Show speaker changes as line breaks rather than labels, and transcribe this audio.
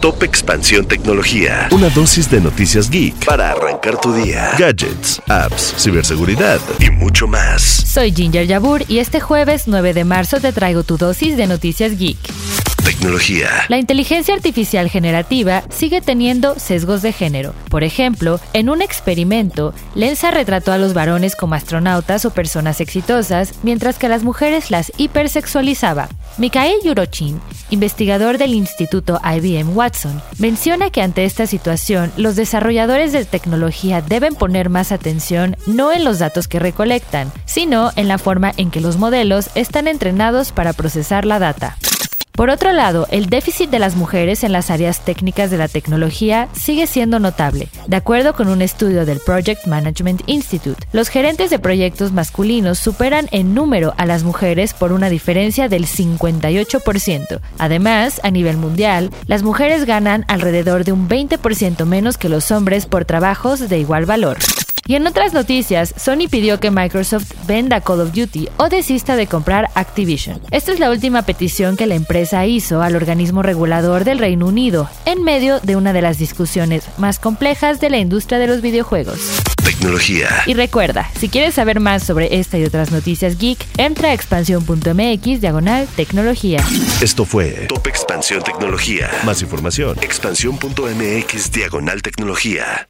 Top Expansión Tecnología. Una dosis de noticias geek para arrancar tu día. Gadgets, apps, ciberseguridad y mucho más.
Soy Ginger Yabur y este jueves 9 de marzo te traigo tu dosis de noticias geek.
Tecnología.
La inteligencia artificial generativa sigue teniendo sesgos de género. Por ejemplo, en un experimento, Lenza retrató a los varones como astronautas o personas exitosas, mientras que a las mujeres las hipersexualizaba. Mikhail Yurochin, investigador del Instituto IBM Watson, menciona que ante esta situación los desarrolladores de tecnología deben poner más atención no en los datos que recolectan, sino en la forma en que los modelos están entrenados para procesar la data. Por otro lado, el déficit de las mujeres en las áreas técnicas de la tecnología sigue siendo notable. De acuerdo con un estudio del Project Management Institute, los gerentes de proyectos masculinos superan en número a las mujeres por una diferencia del 58%. Además, a nivel mundial, las mujeres ganan alrededor de un 20% menos que los hombres por trabajos de igual valor. Y en otras noticias, Sony pidió que Microsoft venda Call of Duty o desista de comprar Activision. Esta es la última petición que la empresa hizo al organismo regulador del Reino Unido, en medio de una de las discusiones más complejas de la industria de los videojuegos.
Tecnología.
Y recuerda, si quieres saber más sobre esta y otras noticias geek, entra a expansión.mx diagonal tecnología.
Esto fue Top Expansión Tecnología. Más información, expansión.mx diagonal tecnología.